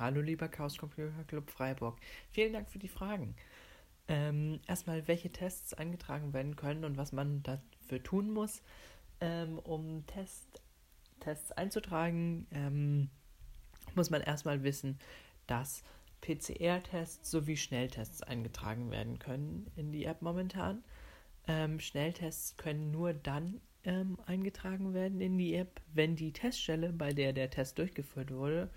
Hallo lieber Chaos Computer Club Freiburg. Vielen Dank für die Fragen. Ähm, erstmal, welche Tests eingetragen werden können und was man dafür tun muss, ähm, um Test, Tests einzutragen, ähm, muss man erstmal wissen, dass PCR-Tests sowie Schnelltests eingetragen werden können in die App momentan. Ähm, Schnelltests können nur dann ähm, eingetragen werden in die App, wenn die Teststelle, bei der der Test durchgeführt wurde,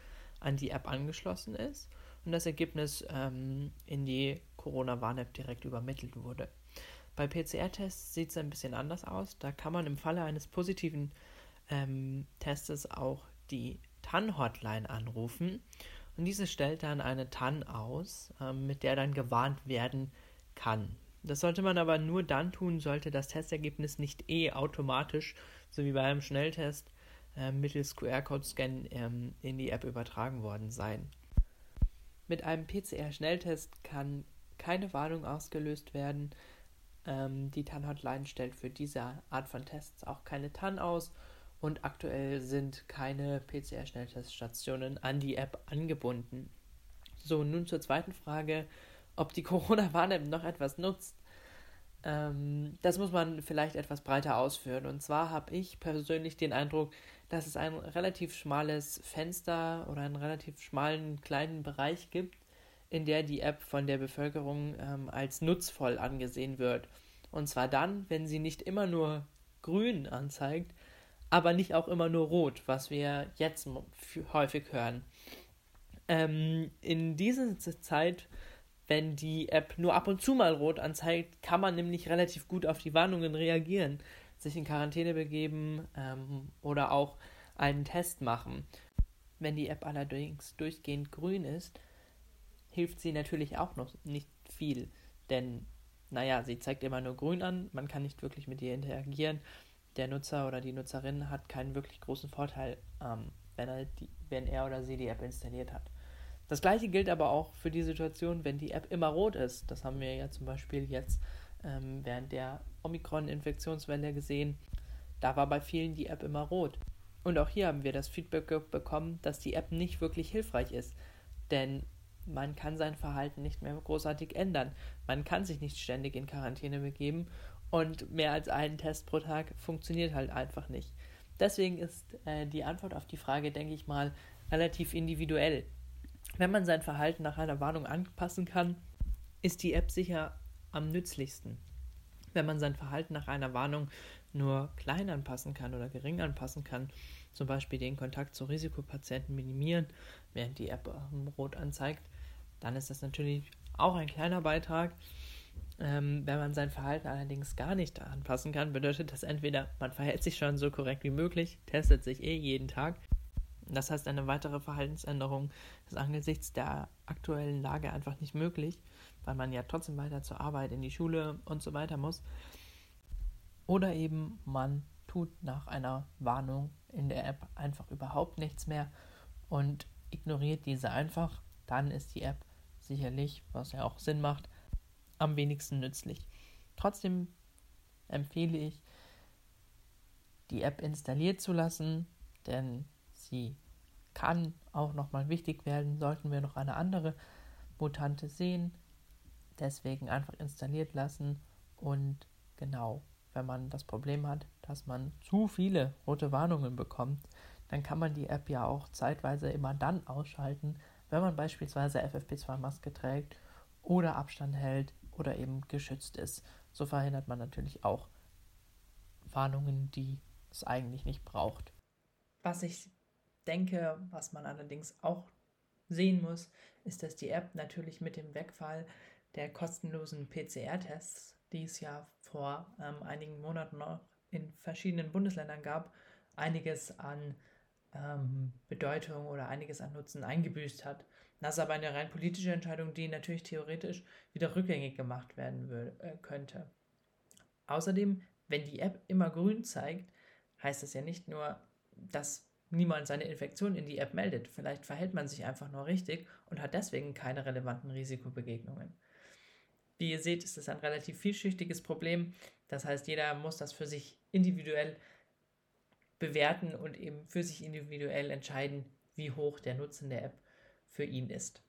an die App angeschlossen ist und das Ergebnis ähm, in die Corona-Warn-App direkt übermittelt wurde. Bei PCR-Tests sieht es ein bisschen anders aus. Da kann man im Falle eines positiven ähm, Testes auch die TAN-Hotline anrufen und diese stellt dann eine TAN aus, ähm, mit der dann gewarnt werden kann. Das sollte man aber nur dann tun, sollte das Testergebnis nicht eh automatisch, so wie bei einem Schnelltest, mittels QR-Code-Scan ähm, in die App übertragen worden sein. Mit einem PCR-Schnelltest kann keine Warnung ausgelöst werden. Ähm, die TAN-Hotline stellt für diese Art von Tests auch keine TAN aus und aktuell sind keine PCR-Schnellteststationen an die App angebunden. So, nun zur zweiten Frage ob die Corona-Warn-App noch etwas nutzt. Ähm, das muss man vielleicht etwas breiter ausführen. Und zwar habe ich persönlich den Eindruck, dass es ein relativ schmales Fenster oder einen relativ schmalen kleinen Bereich gibt, in der die App von der Bevölkerung ähm, als nutzvoll angesehen wird. Und zwar dann, wenn sie nicht immer nur grün anzeigt, aber nicht auch immer nur rot, was wir jetzt häufig hören. Ähm, in dieser Zeit wenn die App nur ab und zu mal rot anzeigt, kann man nämlich relativ gut auf die Warnungen reagieren, sich in Quarantäne begeben ähm, oder auch einen Test machen. Wenn die App allerdings durchgehend grün ist, hilft sie natürlich auch noch nicht viel, denn naja, sie zeigt immer nur grün an, man kann nicht wirklich mit ihr interagieren. Der Nutzer oder die Nutzerin hat keinen wirklich großen Vorteil, ähm, wenn, er die, wenn er oder sie die App installiert hat. Das gleiche gilt aber auch für die Situation, wenn die App immer rot ist. Das haben wir ja zum Beispiel jetzt ähm, während der Omikron-Infektionswelle gesehen. Da war bei vielen die App immer rot. Und auch hier haben wir das Feedback bekommen, dass die App nicht wirklich hilfreich ist. Denn man kann sein Verhalten nicht mehr großartig ändern. Man kann sich nicht ständig in Quarantäne begeben und mehr als einen Test pro Tag funktioniert halt einfach nicht. Deswegen ist äh, die Antwort auf die Frage, denke ich mal, relativ individuell. Wenn man sein Verhalten nach einer Warnung anpassen kann, ist die App sicher am nützlichsten. Wenn man sein Verhalten nach einer Warnung nur klein anpassen kann oder gering anpassen kann, zum Beispiel den Kontakt zu Risikopatienten minimieren, während die App rot anzeigt, dann ist das natürlich auch ein kleiner Beitrag. Ähm, wenn man sein Verhalten allerdings gar nicht anpassen kann, bedeutet das entweder, man verhält sich schon so korrekt wie möglich, testet sich eh jeden Tag das heißt, eine weitere Verhaltensänderung ist angesichts der aktuellen Lage einfach nicht möglich, weil man ja trotzdem weiter zur Arbeit, in die Schule und so weiter muss. Oder eben man tut nach einer Warnung in der App einfach überhaupt nichts mehr und ignoriert diese einfach. Dann ist die App sicherlich, was ja auch Sinn macht, am wenigsten nützlich. Trotzdem empfehle ich, die App installiert zu lassen, denn sie kann auch nochmal wichtig werden, sollten wir noch eine andere Mutante sehen. Deswegen einfach installiert lassen und genau, wenn man das Problem hat, dass man zu viele rote Warnungen bekommt, dann kann man die App ja auch zeitweise immer dann ausschalten, wenn man beispielsweise FFP2-Maske trägt oder Abstand hält oder eben geschützt ist. So verhindert man natürlich auch Warnungen, die es eigentlich nicht braucht. Was ich denke, was man allerdings auch sehen muss, ist, dass die App natürlich mit dem Wegfall der kostenlosen PCR-Tests, die es ja vor ähm, einigen Monaten noch in verschiedenen Bundesländern gab, einiges an ähm, Bedeutung oder einiges an Nutzen eingebüßt hat. Das ist aber eine rein politische Entscheidung, die natürlich theoretisch wieder rückgängig gemacht werden äh, könnte. Außerdem, wenn die App immer grün zeigt, heißt das ja nicht nur, dass niemand seine Infektion in die App meldet. Vielleicht verhält man sich einfach nur richtig und hat deswegen keine relevanten Risikobegegnungen. Wie ihr seht, ist es ein relativ vielschichtiges Problem. Das heißt, jeder muss das für sich individuell bewerten und eben für sich individuell entscheiden, wie hoch der Nutzen der App für ihn ist.